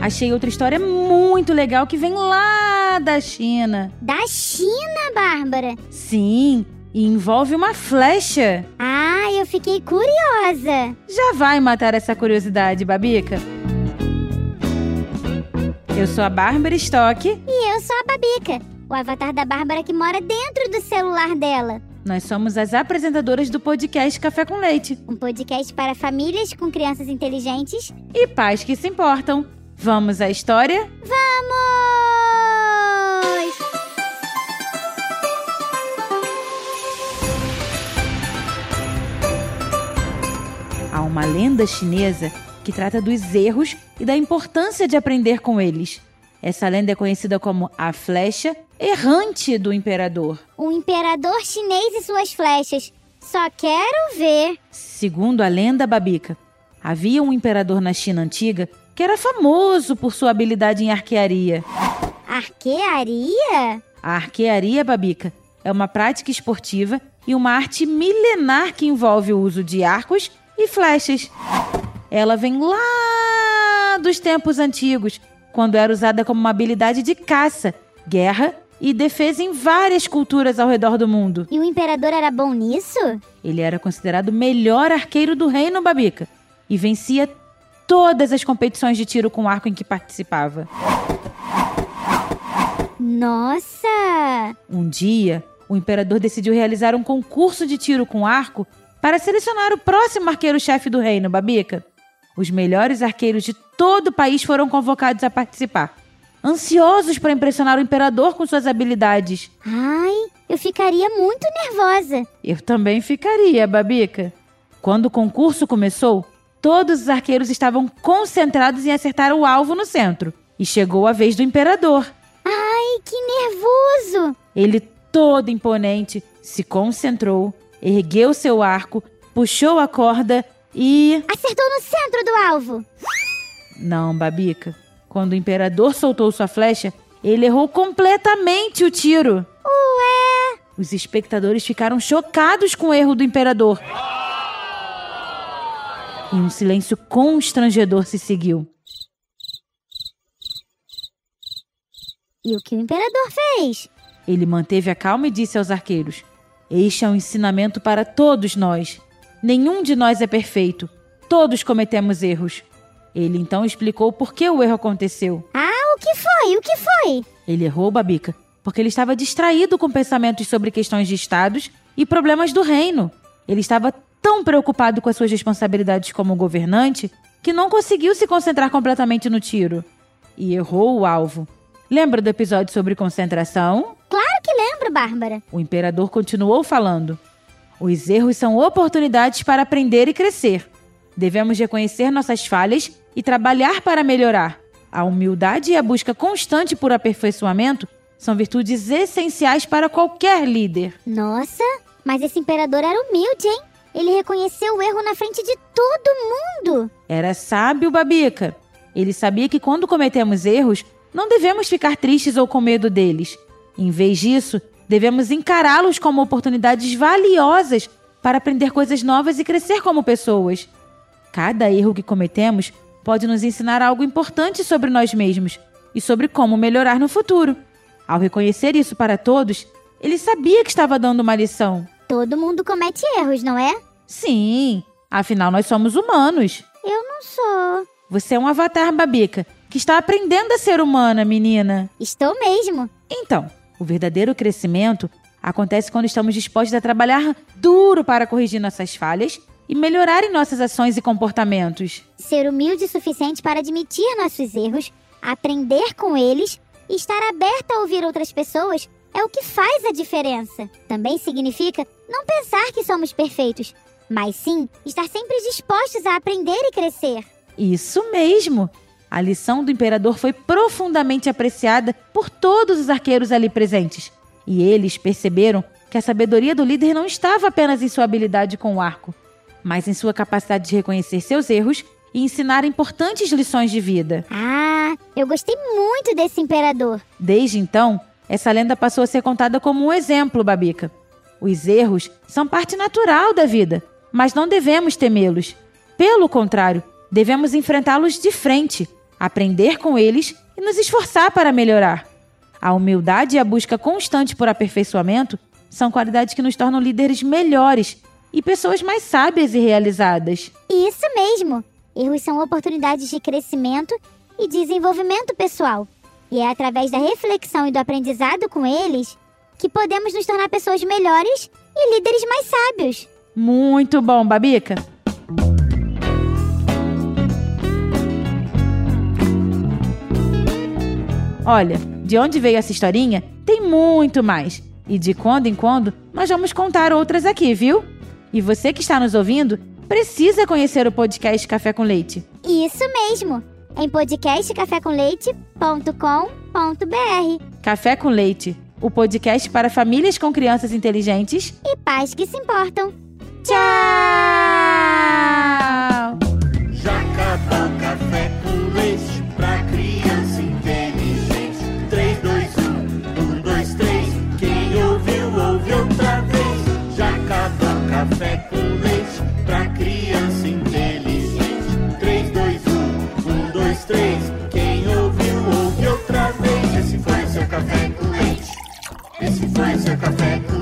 achei outra história muito legal que vem lá da China. Da China, Bárbara? Sim, e envolve uma flecha. Ah, eu fiquei curiosa. Já vai matar essa curiosidade, Babica? Eu sou a Bárbara Stock. E eu sou a Babica, o avatar da Bárbara que mora dentro do celular dela. Nós somos as apresentadoras do podcast Café com Leite Um podcast para famílias com crianças inteligentes. e pais que se importam. Vamos à história? Vamos! Há uma lenda chinesa que trata dos erros e da importância de aprender com eles. Essa lenda é conhecida como a flecha errante do imperador. Um imperador chinês e suas flechas. Só quero ver. Segundo a lenda babica, havia um imperador na China antiga que era famoso por sua habilidade em arquearia. Arquearia? A arquearia babica é uma prática esportiva e uma arte milenar que envolve o uso de arcos e flechas. Ela vem lá dos tempos antigos, quando era usada como uma habilidade de caça, guerra e defesa em várias culturas ao redor do mundo. E o imperador era bom nisso? Ele era considerado o melhor arqueiro do reino babica e vencia todas as competições de tiro com arco em que participava. Nossa! Um dia, o imperador decidiu realizar um concurso de tiro com arco para selecionar o próximo arqueiro-chefe do reino, Babica. Os melhores arqueiros de todo o país foram convocados a participar, ansiosos para impressionar o imperador com suas habilidades. Ai, eu ficaria muito nervosa. Eu também ficaria, Babica. Quando o concurso começou, todos os arqueiros estavam concentrados em acertar o alvo no centro. E chegou a vez do imperador. Ai, que nervoso! Ele, todo imponente, se concentrou, ergueu seu arco, puxou a corda e. Acertou no centro do alvo. Não, Babica. Quando o imperador soltou sua flecha, ele errou completamente o tiro. Ué! Os espectadores ficaram chocados com o erro do imperador. E um silêncio constrangedor se seguiu. E o que o imperador fez? Ele manteve a calma e disse aos arqueiros: Este é um ensinamento para todos nós. Nenhum de nós é perfeito. Todos cometemos erros. Ele então explicou por que o erro aconteceu. Ah, o que foi? O que foi? Ele errou, Babica, porque ele estava distraído com pensamentos sobre questões de estados e problemas do reino. Ele estava tão preocupado com as suas responsabilidades como governante que não conseguiu se concentrar completamente no tiro. E errou o alvo. Lembra do episódio sobre concentração? Claro que lembro, Bárbara. O imperador continuou falando. Os erros são oportunidades para aprender e crescer. Devemos reconhecer nossas falhas e trabalhar para melhorar. A humildade e a busca constante por aperfeiçoamento são virtudes essenciais para qualquer líder. Nossa, mas esse imperador era humilde, hein? Ele reconheceu o erro na frente de todo mundo. Era sábio, Babica. Ele sabia que quando cometemos erros, não devemos ficar tristes ou com medo deles. Em vez disso, devemos encará-los como oportunidades valiosas para aprender coisas novas e crescer como pessoas. Cada erro que cometemos pode nos ensinar algo importante sobre nós mesmos e sobre como melhorar no futuro. Ao reconhecer isso para todos, ele sabia que estava dando uma lição. Todo mundo comete erros, não é? Sim, afinal nós somos humanos. Eu não sou. Você é um avatar, Babica, que está aprendendo a ser humana, menina. Estou mesmo. Então, o verdadeiro crescimento acontece quando estamos dispostos a trabalhar duro para corrigir nossas falhas e melhorar em nossas ações e comportamentos. Ser humilde o suficiente para admitir nossos erros, aprender com eles e estar aberta a ouvir outras pessoas é o que faz a diferença. Também significa não pensar que somos perfeitos, mas sim estar sempre dispostos a aprender e crescer. Isso mesmo! A lição do imperador foi profundamente apreciada por todos os arqueiros ali presentes, e eles perceberam que a sabedoria do líder não estava apenas em sua habilidade com o arco, mas em sua capacidade de reconhecer seus erros e ensinar importantes lições de vida. Ah, eu gostei muito desse imperador. Desde então, essa lenda passou a ser contada como um exemplo, Babica. Os erros são parte natural da vida, mas não devemos temê-los. Pelo contrário, devemos enfrentá-los de frente, aprender com eles e nos esforçar para melhorar. A humildade e a busca constante por aperfeiçoamento são qualidades que nos tornam líderes melhores e pessoas mais sábias e realizadas. Isso mesmo! Erros são oportunidades de crescimento e desenvolvimento pessoal. E é através da reflexão e do aprendizado com eles que podemos nos tornar pessoas melhores e líderes mais sábios. Muito bom, Babica! Olha, de onde veio essa historinha, tem muito mais. E de quando em quando, nós vamos contar outras aqui, viu? E você que está nos ouvindo, precisa conhecer o podcast Café com Leite. Isso mesmo! Em podcastcafécomleite.com.br Café com Leite, o podcast para famílias com crianças inteligentes e pais que se importam. Tchau! Já acabou café com leite pra criança inteligente. 3, 2, 1, 1, 2, 3. Quem ouviu, ouve outra vez. Já acabou café com leite pra criança inteligente. 3, 2, 1, 1, 2, 3. Quem ouviu, ouve outra vez. Esse foi seu café com leite. Esse foi seu café com leite.